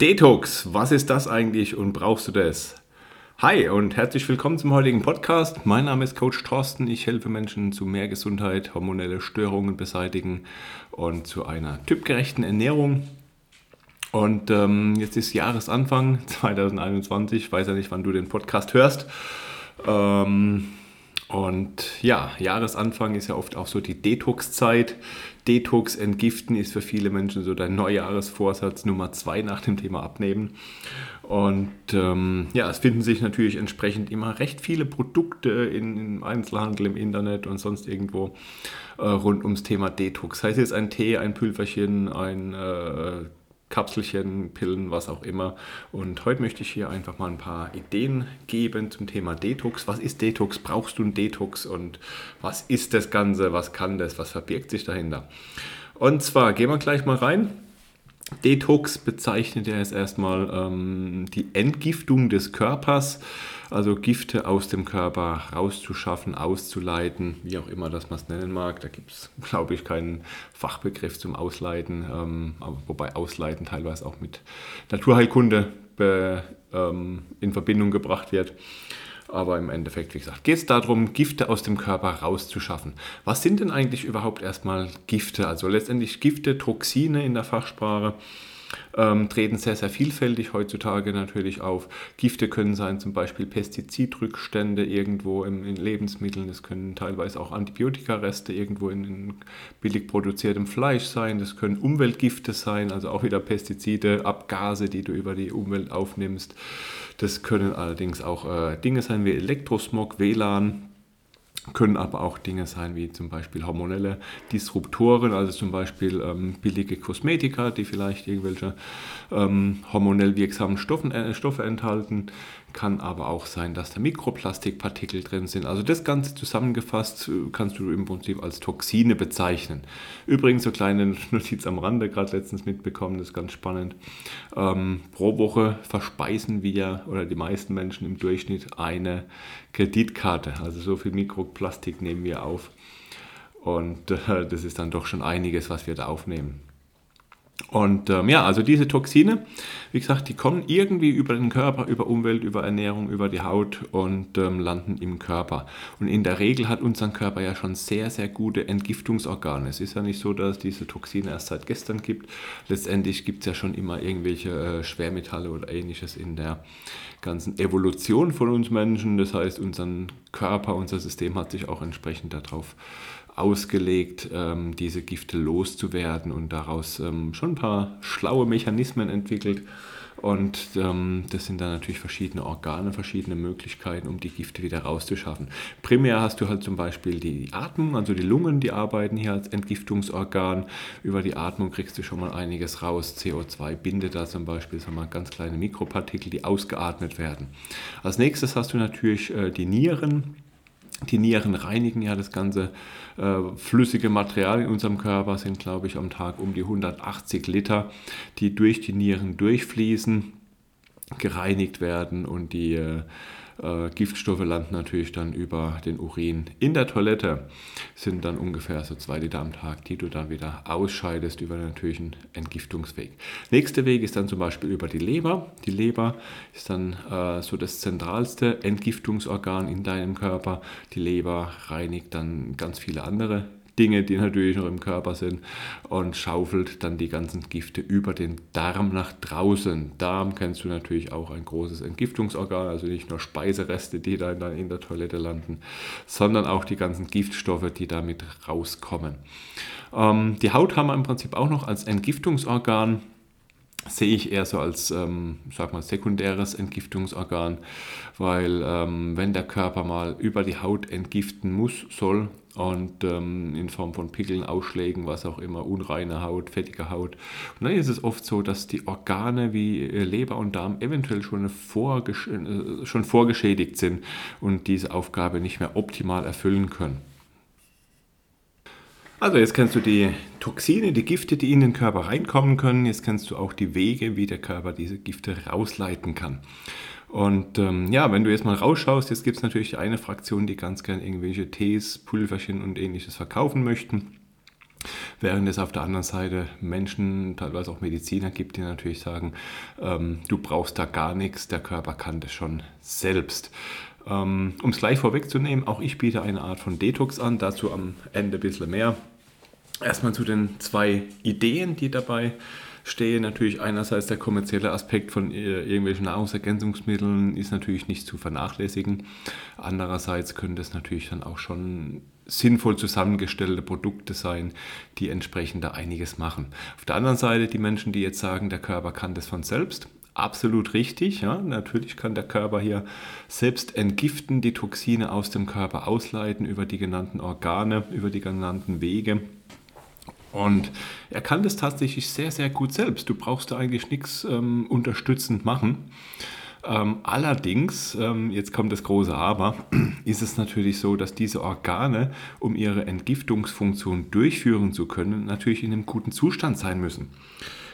Detox, was ist das eigentlich und brauchst du das? Hi und herzlich willkommen zum heutigen Podcast. Mein Name ist Coach Thorsten. Ich helfe Menschen zu mehr Gesundheit, hormonelle Störungen beseitigen und zu einer typgerechten Ernährung. Und ähm, jetzt ist Jahresanfang 2021. Ich weiß ja nicht, wann du den Podcast hörst. Ähm, und ja, Jahresanfang ist ja oft auch so die Detox-Zeit. Detox entgiften ist für viele Menschen so der Neujahresvorsatz Nummer zwei nach dem Thema Abnehmen. Und ähm, ja, es finden sich natürlich entsprechend immer recht viele Produkte in, im Einzelhandel, im Internet und sonst irgendwo äh, rund ums Thema Detox. Es jetzt ein Tee, ein Pülverchen, ein äh, Kapselchen, Pillen, was auch immer. Und heute möchte ich hier einfach mal ein paar Ideen geben zum Thema Detox. Was ist Detox? Brauchst du einen Detox? Und was ist das Ganze? Was kann das? Was verbirgt sich dahinter? Und zwar gehen wir gleich mal rein. Detox bezeichnet ja jetzt erstmal ähm, die Entgiftung des Körpers, also Gifte aus dem Körper rauszuschaffen, auszuleiten, wie auch immer das man es nennen mag. Da gibt es, glaube ich, keinen Fachbegriff zum Ausleiten, ähm, wobei Ausleiten teilweise auch mit Naturheilkunde be, ähm, in Verbindung gebracht wird. Aber im Endeffekt, wie gesagt, geht es darum, Gifte aus dem Körper rauszuschaffen. Was sind denn eigentlich überhaupt erstmal Gifte? Also letztendlich Gifte, Toxine in der Fachsprache ähm, treten sehr, sehr vielfältig heutzutage natürlich auf. Gifte können sein zum Beispiel Pestizidrückstände irgendwo im, in Lebensmitteln, es können teilweise auch Antibiotikareste irgendwo in, in billig produziertem Fleisch sein, das können Umweltgifte sein, also auch wieder Pestizide, Abgase, die du über die Umwelt aufnimmst. Das können allerdings auch äh, Dinge sein wie Elektrosmog, WLAN, können aber auch Dinge sein wie zum Beispiel hormonelle Disruptoren, also zum Beispiel ähm, billige Kosmetika, die vielleicht irgendwelche ähm, hormonell wirksamen Stoffen, äh, Stoffe enthalten. Kann aber auch sein, dass da Mikroplastikpartikel drin sind. Also das Ganze zusammengefasst äh, kannst du im Prinzip als Toxine bezeichnen. Übrigens, so kleine Notiz am Rande, gerade letztens mitbekommen, das ist ganz spannend. Ähm, pro Woche verspeisen wir oder die meisten Menschen im Durchschnitt eine Kreditkarte. Also so viel Mikroplastik nehmen wir auf. Und äh, das ist dann doch schon einiges, was wir da aufnehmen. Und ähm, ja, also diese Toxine, wie gesagt, die kommen irgendwie über den Körper, über Umwelt, über Ernährung, über die Haut und ähm, landen im Körper. Und in der Regel hat unser Körper ja schon sehr, sehr gute Entgiftungsorgane. Es ist ja nicht so, dass es diese Toxine erst seit gestern gibt. Letztendlich gibt es ja schon immer irgendwelche äh, Schwermetalle oder ähnliches in der ganzen Evolution von uns Menschen. Das heißt, unser Körper, unser System hat sich auch entsprechend darauf ausgelegt, ähm, diese Gifte loszuwerden und daraus ähm, schon ein paar schlaue Mechanismen entwickelt. Und ähm, das sind dann natürlich verschiedene Organe, verschiedene Möglichkeiten, um die Gifte wieder rauszuschaffen. Primär hast du halt zum Beispiel die Atmung, also die Lungen, die arbeiten hier als Entgiftungsorgan. Über die Atmung kriegst du schon mal einiges raus. CO2 bindet da zum Beispiel so mal ganz kleine Mikropartikel, die ausgeatmet werden. Als nächstes hast du natürlich äh, die Nieren die Nieren reinigen ja das ganze äh, flüssige Material in unserem Körper, sind glaube ich am Tag um die 180 Liter, die durch die Nieren durchfließen, gereinigt werden und die äh, äh, Giftstoffe landen natürlich dann über den Urin in der Toilette. Sind dann ungefähr so zwei Liter am Tag, die du dann wieder ausscheidest über den natürlichen Entgiftungsweg. Nächster Weg ist dann zum Beispiel über die Leber. Die Leber ist dann äh, so das zentralste Entgiftungsorgan in deinem Körper. Die Leber reinigt dann ganz viele andere Dinge, die natürlich noch im Körper sind und schaufelt dann die ganzen Gifte über den Darm nach draußen. Darm kennst du natürlich auch ein großes Entgiftungsorgan, also nicht nur Speisereste, die dann in der Toilette landen, sondern auch die ganzen Giftstoffe, die damit rauskommen. Ähm, die Haut haben wir im Prinzip auch noch als Entgiftungsorgan sehe ich eher so als, ähm, sag mal, sekundäres Entgiftungsorgan, weil ähm, wenn der Körper mal über die Haut entgiften muss, soll und ähm, in Form von Pickeln, Ausschlägen, was auch immer, unreine Haut, fettige Haut, und dann ist es oft so, dass die Organe wie äh, Leber und Darm eventuell schon, vorgesch äh, schon vorgeschädigt sind und diese Aufgabe nicht mehr optimal erfüllen können. Also jetzt kennst du die Toxine, die Gifte, die in den Körper reinkommen können. Jetzt kennst du auch die Wege, wie der Körper diese Gifte rausleiten kann. Und ähm, ja, wenn du jetzt mal rausschaust, jetzt gibt es natürlich eine Fraktion, die ganz gern irgendwelche Tees, Pulverchen und ähnliches verkaufen möchten. während es auf der anderen Seite Menschen, teilweise auch Mediziner gibt, die natürlich sagen, ähm, du brauchst da gar nichts, der Körper kann das schon selbst. Ähm, um es gleich vorwegzunehmen, auch ich biete eine Art von Detox an, dazu am Ende ein bisschen mehr. Erstmal zu den zwei Ideen, die dabei stehen. Natürlich einerseits der kommerzielle Aspekt von äh, irgendwelchen Nahrungsergänzungsmitteln ist natürlich nicht zu vernachlässigen. Andererseits können das natürlich dann auch schon sinnvoll zusammengestellte Produkte sein, die entsprechend da einiges machen. Auf der anderen Seite die Menschen, die jetzt sagen, der Körper kann das von selbst, absolut richtig. Ja? Natürlich kann der Körper hier selbst entgiften, die Toxine aus dem Körper ausleiten über die genannten Organe, über die genannten Wege. Und er kann das tatsächlich sehr, sehr gut selbst. Du brauchst da eigentlich nichts ähm, unterstützend machen. Ähm, allerdings, ähm, jetzt kommt das große Aber, ist es natürlich so, dass diese Organe, um ihre Entgiftungsfunktion durchführen zu können, natürlich in einem guten Zustand sein müssen.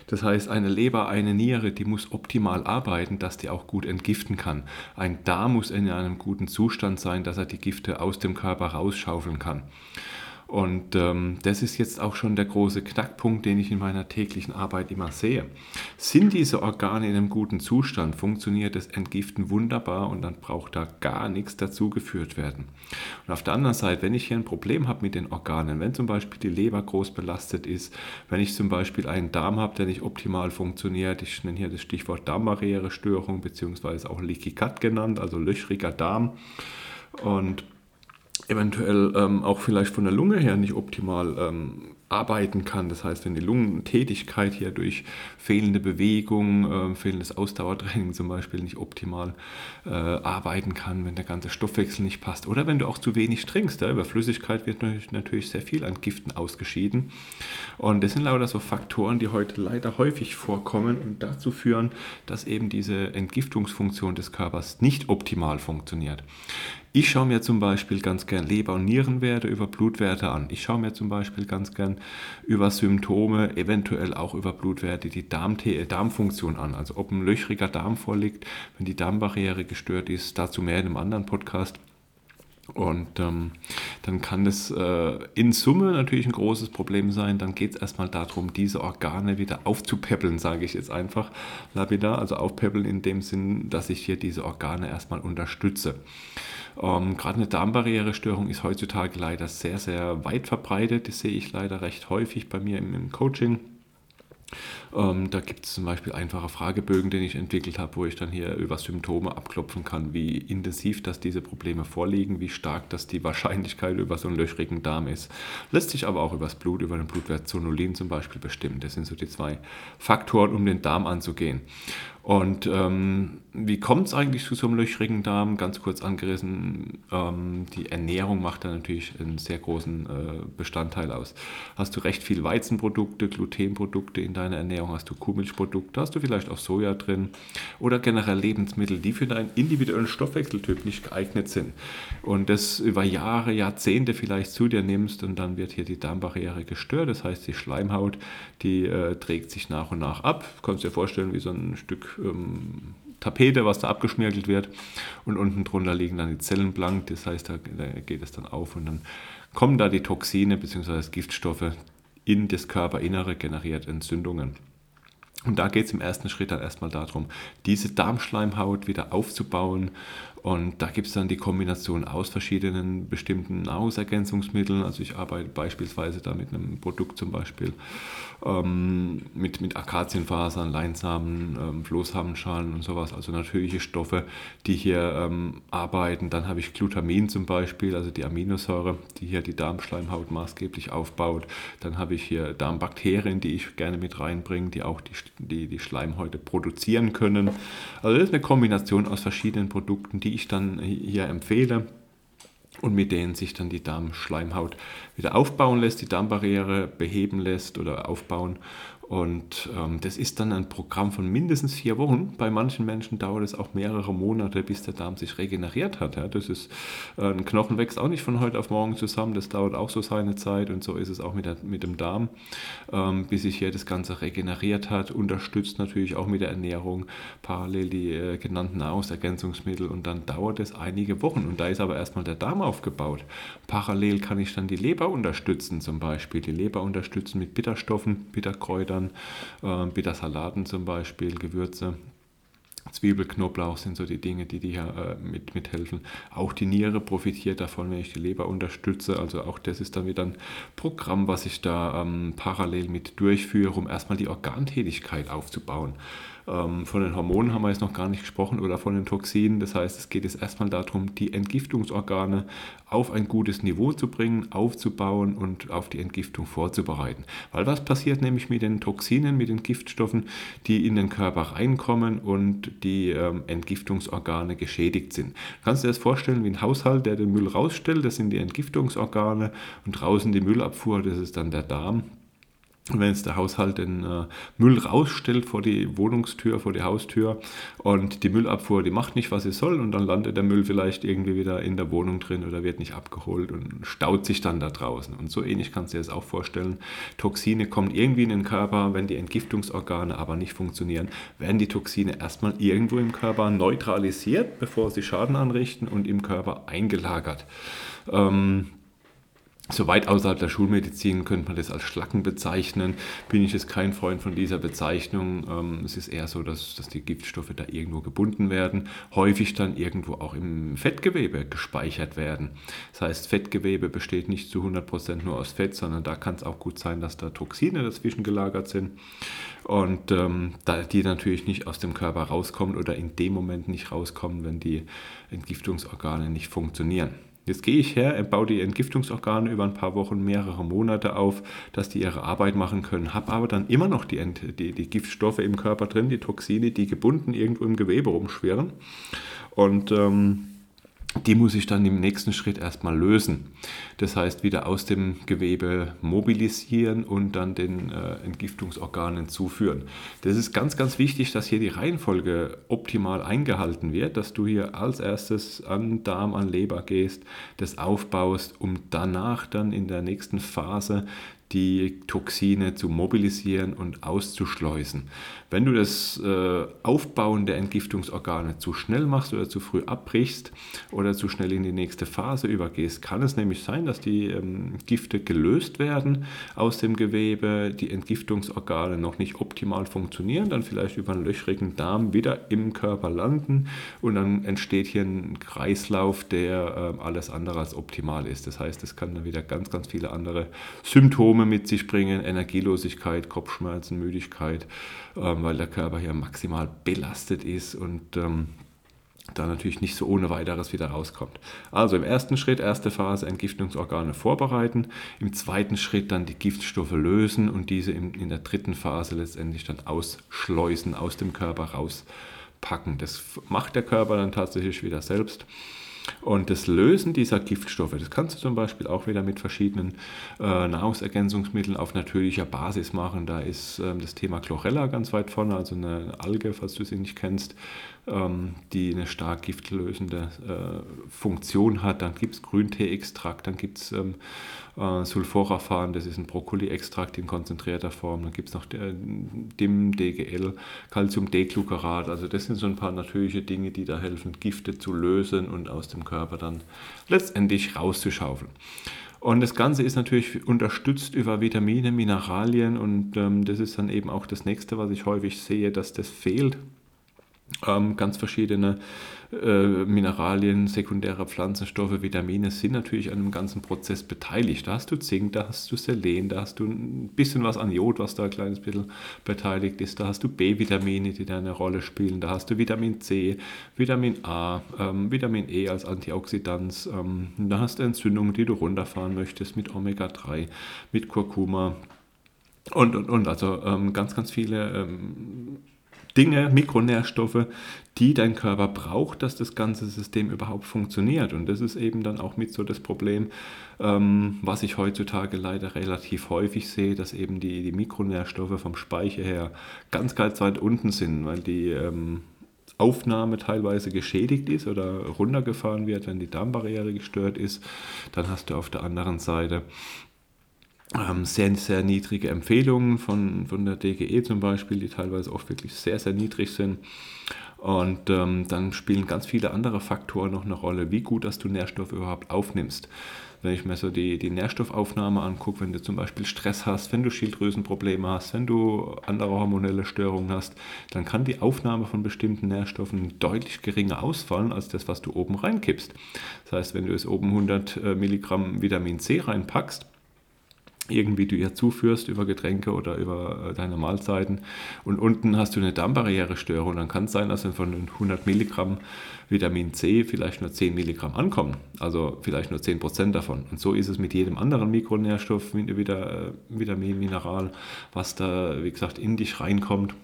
Das heißt, eine Leber, eine Niere, die muss optimal arbeiten, dass die auch gut entgiften kann. Ein Darm muss in einem guten Zustand sein, dass er die Gifte aus dem Körper rausschaufeln kann. Und ähm, das ist jetzt auch schon der große Knackpunkt, den ich in meiner täglichen Arbeit immer sehe. Sind diese Organe in einem guten Zustand, funktioniert das Entgiften wunderbar und dann braucht da gar nichts dazu geführt werden. Und auf der anderen Seite, wenn ich hier ein Problem habe mit den Organen, wenn zum Beispiel die Leber groß belastet ist, wenn ich zum Beispiel einen Darm habe, der nicht optimal funktioniert, ich nenne hier das Stichwort Darmbarrierestörung beziehungsweise auch Leaky Gut genannt, also löchriger Darm. Und eventuell ähm, auch vielleicht von der Lunge her nicht optimal ähm, arbeiten kann. Das heißt, wenn die Lungentätigkeit hier durch fehlende Bewegung, äh, fehlendes Ausdauertraining zum Beispiel nicht optimal äh, arbeiten kann, wenn der ganze Stoffwechsel nicht passt oder wenn du auch zu wenig trinkst. Ja, über Flüssigkeit wird natürlich, sehr viel an Giften ausgeschieden. Und das sind lauter so Faktoren, die heute leider häufig vorkommen und dazu führen, dass eben diese Entgiftungsfunktion des Körpers nicht optimal funktioniert. Ich schaue mir zum Beispiel ganz gern Leber- und Nierenwerte über Blutwerte an. Ich schaue mir zum Beispiel ganz gern über Symptome, eventuell auch über Blutwerte, die Darm Darmfunktion an. Also ob ein löchriger Darm vorliegt, wenn die Darmbarriere gestört ist, dazu mehr in einem anderen Podcast. Und ähm, dann kann das äh, in Summe natürlich ein großes Problem sein. Dann geht es erstmal darum, diese Organe wieder aufzupäppeln, sage ich jetzt einfach lapidar. Also aufpäppeln in dem Sinn, dass ich hier diese Organe erstmal unterstütze. Ähm, Gerade eine Darmbarrierestörung ist heutzutage leider sehr, sehr weit verbreitet. Das sehe ich leider recht häufig bei mir im, im Coaching. Ähm, da gibt es zum Beispiel einfache Fragebögen, den ich entwickelt habe, wo ich dann hier über Symptome abklopfen kann, wie intensiv dass diese Probleme vorliegen, wie stark dass die Wahrscheinlichkeit über so einen löchrigen Darm ist. Lässt sich aber auch über das Blut, über den Blutwert Zonulin zum Beispiel bestimmen. Das sind so die zwei Faktoren, um den Darm anzugehen. Und ähm, wie kommt es eigentlich zu so einem löchrigen Darm? Ganz kurz angerissen, ähm, die Ernährung macht da natürlich einen sehr großen äh, Bestandteil aus. Hast du recht viel Weizenprodukte, Glutenprodukte in deiner Ernährung, hast du Kuhmilchprodukte, hast du vielleicht auch Soja drin oder generell Lebensmittel, die für deinen individuellen Stoffwechseltyp nicht geeignet sind. Und das über Jahre, Jahrzehnte vielleicht zu dir nimmst und dann wird hier die Darmbarriere gestört. Das heißt, die Schleimhaut, die äh, trägt sich nach und nach ab. Du kannst dir vorstellen, wie so ein Stück ähm, Tapete, was da abgeschmirgelt wird. Und unten drunter liegen dann die Zellen blank. Das heißt, da, da geht es dann auf und dann kommen da die Toxine bzw. Giftstoffe in das Körperinnere, generiert Entzündungen. Und da geht es im ersten Schritt dann erstmal darum, diese Darmschleimhaut wieder aufzubauen und da gibt es dann die Kombination aus verschiedenen bestimmten Nahrungsergänzungsmitteln. Also ich arbeite beispielsweise da mit einem Produkt zum Beispiel ähm, mit, mit Akazienfasern, Leinsamen, ähm, Flohsamenschalen und sowas. Also natürliche Stoffe, die hier ähm, arbeiten. Dann habe ich Glutamin zum Beispiel, also die Aminosäure, die hier die Darmschleimhaut maßgeblich aufbaut. Dann habe ich hier Darmbakterien, die ich gerne mit reinbringe, die auch die, die, die Schleimhäute produzieren können. Also das ist eine Kombination aus verschiedenen Produkten, ich dann hier empfehle und mit denen sich dann die Darmschleimhaut wieder aufbauen lässt, die Darmbarriere beheben lässt oder aufbauen Und ähm, das ist dann ein Programm von mindestens vier Wochen. Bei manchen Menschen dauert es auch mehrere Monate, bis der Darm sich regeneriert hat. Ja. Das ist, äh, ein Knochen wächst auch nicht von heute auf morgen zusammen, das dauert auch so seine Zeit und so ist es auch mit, der, mit dem Darm, ähm, bis sich hier das Ganze regeneriert hat. Unterstützt natürlich auch mit der Ernährung parallel die äh, genannten Nahrungsergänzungsmittel und dann dauert es einige Wochen und da ist aber erstmal der Darm aufgebaut. Parallel kann ich dann die Leber unterstützen, zum Beispiel die Leber unterstützen mit Bitterstoffen, Bitterkräutern, äh, Bittersalaten zum Beispiel, Gewürze. Zwiebel, Knoblauch sind so die Dinge, die hier äh, mit, mithelfen. Auch die Niere profitiert davon, wenn ich die Leber unterstütze. Also auch das ist dann wieder ein Programm, was ich da ähm, parallel mit durchführe, um erstmal die Organtätigkeit aufzubauen. Ähm, von den Hormonen haben wir jetzt noch gar nicht gesprochen oder von den Toxinen. Das heißt, es geht jetzt erstmal darum, die Entgiftungsorgane auf ein gutes Niveau zu bringen, aufzubauen und auf die Entgiftung vorzubereiten. Weil was passiert nämlich mit den Toxinen, mit den Giftstoffen, die in den Körper reinkommen und die ähm, Entgiftungsorgane geschädigt sind. Kannst du dir das vorstellen wie ein Haushalt, der den Müll rausstellt, das sind die Entgiftungsorgane und draußen die Müllabfuhr, das ist dann der Darm. Wenn jetzt der Haushalt den äh, Müll rausstellt vor die Wohnungstür, vor die Haustür und die Müllabfuhr, die macht nicht, was sie soll und dann landet der Müll vielleicht irgendwie wieder in der Wohnung drin oder wird nicht abgeholt und staut sich dann da draußen. Und so ähnlich kannst du dir das auch vorstellen. Toxine kommen irgendwie in den Körper, wenn die Entgiftungsorgane aber nicht funktionieren, werden die Toxine erstmal irgendwo im Körper neutralisiert, bevor sie Schaden anrichten und im Körper eingelagert. Ähm, so weit außerhalb der Schulmedizin könnte man das als Schlacken bezeichnen. Bin ich jetzt kein Freund von dieser Bezeichnung. Ähm, es ist eher so, dass, dass die Giftstoffe da irgendwo gebunden werden, häufig dann irgendwo auch im Fettgewebe gespeichert werden. Das heißt, Fettgewebe besteht nicht zu 100% nur aus Fett, sondern da kann es auch gut sein, dass da Toxine dazwischen gelagert sind und ähm, da die natürlich nicht aus dem Körper rauskommen oder in dem Moment nicht rauskommen, wenn die Entgiftungsorgane nicht funktionieren. Jetzt gehe ich her, baue die Entgiftungsorgane über ein paar Wochen, mehrere Monate auf, dass die ihre Arbeit machen können, habe aber dann immer noch die, die, die Giftstoffe im Körper drin, die Toxine, die gebunden irgendwo im Gewebe rumschwirren. Und ähm, die muss ich dann im nächsten Schritt erstmal lösen. Das heißt, wieder aus dem Gewebe mobilisieren und dann den äh, Entgiftungsorganen zuführen. Das ist ganz, ganz wichtig, dass hier die Reihenfolge optimal eingehalten wird, dass du hier als erstes an Darm, an Leber gehst, das aufbaust, um danach dann in der nächsten Phase die Toxine zu mobilisieren und auszuschleusen. Wenn du das äh, Aufbauen der Entgiftungsorgane zu schnell machst oder zu früh abbrichst oder zu schnell in die nächste Phase übergehst, kann es nämlich sein, dass die ähm, Gifte gelöst werden aus dem Gewebe, die Entgiftungsorgane noch nicht optimal funktionieren, dann vielleicht über einen löchrigen Darm wieder im Körper landen und dann entsteht hier ein Kreislauf, der äh, alles andere als optimal ist. Das heißt, es kann dann wieder ganz, ganz viele andere Symptome mit sich bringen, Energielosigkeit, Kopfschmerzen, Müdigkeit. Ähm, weil der Körper hier maximal belastet ist und ähm, da natürlich nicht so ohne weiteres wieder rauskommt. Also im ersten Schritt, erste Phase, Entgiftungsorgane vorbereiten, im zweiten Schritt dann die Giftstoffe lösen und diese in der dritten Phase letztendlich dann ausschleusen, aus dem Körper rauspacken. Das macht der Körper dann tatsächlich wieder selbst. Und das Lösen dieser Giftstoffe, das kannst du zum Beispiel auch wieder mit verschiedenen äh, Nahrungsergänzungsmitteln auf natürlicher Basis machen. Da ist ähm, das Thema Chlorella ganz weit vorne, also eine Alge, falls du sie nicht kennst, die eine stark giftlösende äh, Funktion hat. Dann gibt es Grüntee-Extrakt, dann gibt es ähm, äh, Sulforaphan, das ist ein Brokkoli-Extrakt in konzentrierter Form. Dann gibt es noch der, DIM, DGL, Calcium-D-Glucarat. Also das sind so ein paar natürliche Dinge, die da helfen, Gifte zu lösen und aus dem Körper dann letztendlich rauszuschaufeln. Und das Ganze ist natürlich unterstützt über Vitamine, Mineralien und ähm, das ist dann eben auch das nächste, was ich häufig sehe, dass das fehlt ähm, ganz verschiedene äh, Mineralien, sekundäre Pflanzenstoffe, Vitamine sind natürlich an dem ganzen Prozess beteiligt. Da hast du Zink, da hast du Selen, da hast du ein bisschen was an Jod, was da ein kleines bisschen beteiligt ist. Da hast du B-Vitamine, die da eine Rolle spielen. Da hast du Vitamin C, Vitamin A, ähm, Vitamin E als Antioxidant. Ähm, da hast du Entzündungen, die du runterfahren möchtest mit Omega-3, mit Kurkuma und, und, und. Also ähm, ganz, ganz viele ähm, Dinge, Mikronährstoffe, die dein Körper braucht, dass das ganze System überhaupt funktioniert. Und das ist eben dann auch mit so das Problem, ähm, was ich heutzutage leider relativ häufig sehe, dass eben die, die Mikronährstoffe vom Speicher her ganz, ganz weit unten sind, weil die ähm, Aufnahme teilweise geschädigt ist oder runtergefahren wird, wenn die Darmbarriere gestört ist. Dann hast du auf der anderen Seite sehr, sehr niedrige Empfehlungen von, von der DGE zum Beispiel, die teilweise auch wirklich sehr, sehr niedrig sind. Und ähm, dann spielen ganz viele andere Faktoren noch eine Rolle, wie gut, dass du Nährstoffe überhaupt aufnimmst. Wenn ich mir so die, die Nährstoffaufnahme angucke, wenn du zum Beispiel Stress hast, wenn du Schilddrüsenprobleme hast, wenn du andere hormonelle Störungen hast, dann kann die Aufnahme von bestimmten Nährstoffen deutlich geringer ausfallen als das, was du oben reinkippst. Das heißt, wenn du es oben 100 äh, Milligramm Vitamin C reinpackst, irgendwie du ihr zuführst über Getränke oder über äh, deine Mahlzeiten. Und unten hast du eine Darmbarrierestörung. Dann kann es sein, dass von den 100 Milligramm Vitamin C vielleicht nur 10 Milligramm ankommen. Also vielleicht nur 10 Prozent davon. Und so ist es mit jedem anderen Mikronährstoff, wieder, äh, Vitamin, Mineral, was da, wie gesagt, in dich reinkommt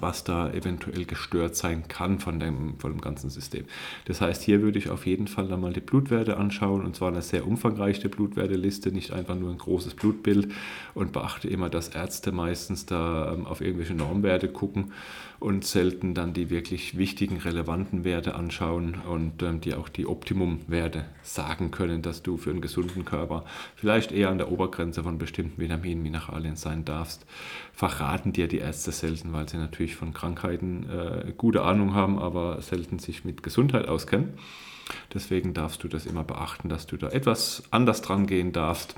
was da eventuell gestört sein kann von dem, von dem ganzen System. Das heißt, hier würde ich auf jeden Fall dann mal die Blutwerte anschauen und zwar eine sehr umfangreiche Blutwerteliste, nicht einfach nur ein großes Blutbild und beachte immer, dass Ärzte meistens da ähm, auf irgendwelche Normwerte gucken und selten dann die wirklich wichtigen, relevanten Werte anschauen und ähm, die auch die Optimumwerte sagen können, dass du für einen gesunden Körper vielleicht eher an der Obergrenze von bestimmten Vitaminen, Mineralien sein darfst. Verraten dir die Ärzte selten, weil sie natürlich von Krankheiten äh, gute Ahnung haben, aber selten sich mit Gesundheit auskennen. Deswegen darfst du das immer beachten, dass du da etwas anders dran gehen darfst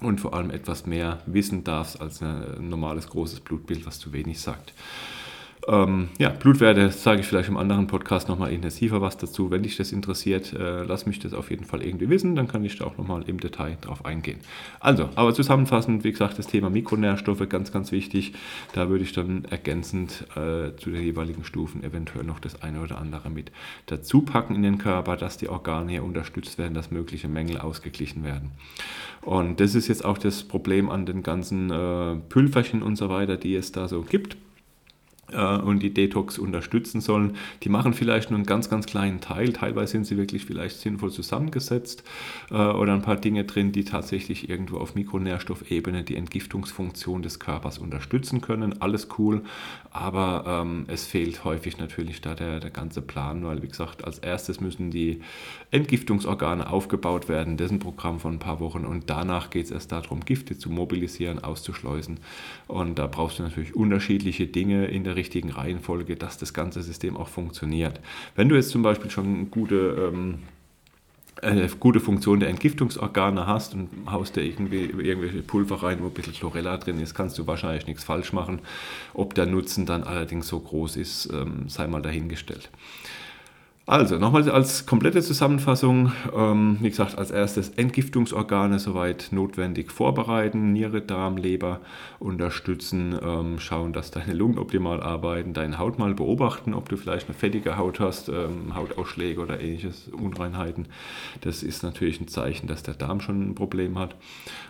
und vor allem etwas mehr wissen darfst als ein normales großes Blutbild, was zu wenig sagt. Ähm, ja, Blutwerte sage ich vielleicht im anderen Podcast nochmal intensiver was dazu. Wenn dich das interessiert, äh, lass mich das auf jeden Fall irgendwie wissen, dann kann ich da auch nochmal im Detail drauf eingehen. Also, aber zusammenfassend, wie gesagt, das Thema Mikronährstoffe ganz, ganz wichtig. Da würde ich dann ergänzend äh, zu den jeweiligen Stufen eventuell noch das eine oder andere mit dazu packen in den Körper, dass die Organe hier unterstützt werden, dass mögliche Mängel ausgeglichen werden. Und das ist jetzt auch das Problem an den ganzen äh, Pülverchen und so weiter, die es da so gibt und die Detox unterstützen sollen. Die machen vielleicht nur einen ganz, ganz kleinen Teil. Teilweise sind sie wirklich vielleicht sinnvoll zusammengesetzt äh, oder ein paar Dinge drin, die tatsächlich irgendwo auf Mikronährstoffebene die Entgiftungsfunktion des Körpers unterstützen können. Alles cool, aber ähm, es fehlt häufig natürlich da der, der ganze Plan, weil wie gesagt, als erstes müssen die Entgiftungsorgane aufgebaut werden. Das ist ein Programm von ein paar Wochen und danach geht es erst darum, Gifte zu mobilisieren, auszuschleusen. Und da brauchst du natürlich unterschiedliche Dinge in der richtigen Reihenfolge, dass das ganze System auch funktioniert. Wenn du jetzt zum Beispiel schon gute ähm, eine gute Funktion der Entgiftungsorgane hast und haust da irgendwie irgendwelche Pulver rein, wo ein bisschen Chlorella drin ist, kannst du wahrscheinlich nichts falsch machen. Ob der Nutzen dann allerdings so groß ist, ähm, sei mal dahingestellt. Also, nochmal als komplette Zusammenfassung. Ähm, wie gesagt, als erstes Entgiftungsorgane soweit notwendig vorbereiten, Niere, Darm, Leber unterstützen, ähm, schauen, dass deine Lungen optimal arbeiten, deine Haut mal beobachten, ob du vielleicht eine fettige Haut hast, ähm, Hautausschläge oder ähnliches, Unreinheiten. Das ist natürlich ein Zeichen, dass der Darm schon ein Problem hat.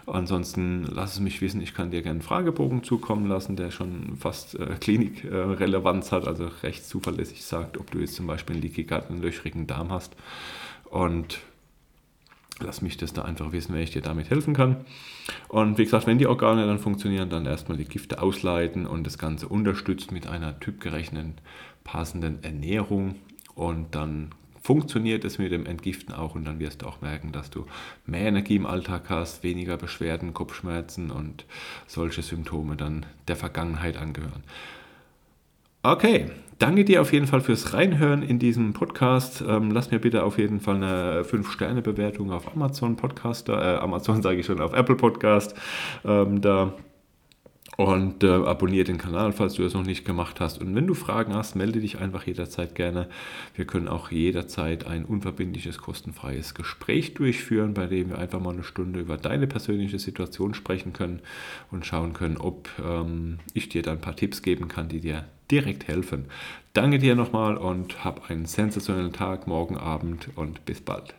Ansonsten lass es mich wissen, ich kann dir gerne einen Fragebogen zukommen lassen, der schon fast äh, Klinikrelevanz hat, also recht zuverlässig sagt, ob du jetzt zum Beispiel ein Leaky Gut, einen löchrigen Darm hast. Und lass mich das da einfach wissen, wenn ich dir damit helfen kann. Und wie gesagt, wenn die Organe dann funktionieren, dann erstmal die Gifte ausleiten und das Ganze unterstützt mit einer typgerechten, passenden Ernährung. Und dann funktioniert es mit dem Entgiften auch und dann wirst du auch merken, dass du mehr Energie im Alltag hast, weniger Beschwerden, Kopfschmerzen und solche Symptome dann der Vergangenheit angehören. Okay, danke dir auf jeden Fall fürs Reinhören in diesem Podcast. Ähm, lass mir bitte auf jeden Fall eine 5-Sterne-Bewertung auf Amazon Podcast, äh, Amazon sage ich schon, auf Apple Podcast ähm, da. Und äh, abonniere den Kanal, falls du es noch nicht gemacht hast. Und wenn du Fragen hast, melde dich einfach jederzeit gerne. Wir können auch jederzeit ein unverbindliches, kostenfreies Gespräch durchführen, bei dem wir einfach mal eine Stunde über deine persönliche Situation sprechen können und schauen können, ob ähm, ich dir da ein paar Tipps geben kann, die dir direkt helfen. Danke dir nochmal und hab einen sensationellen Tag, morgen Abend und bis bald.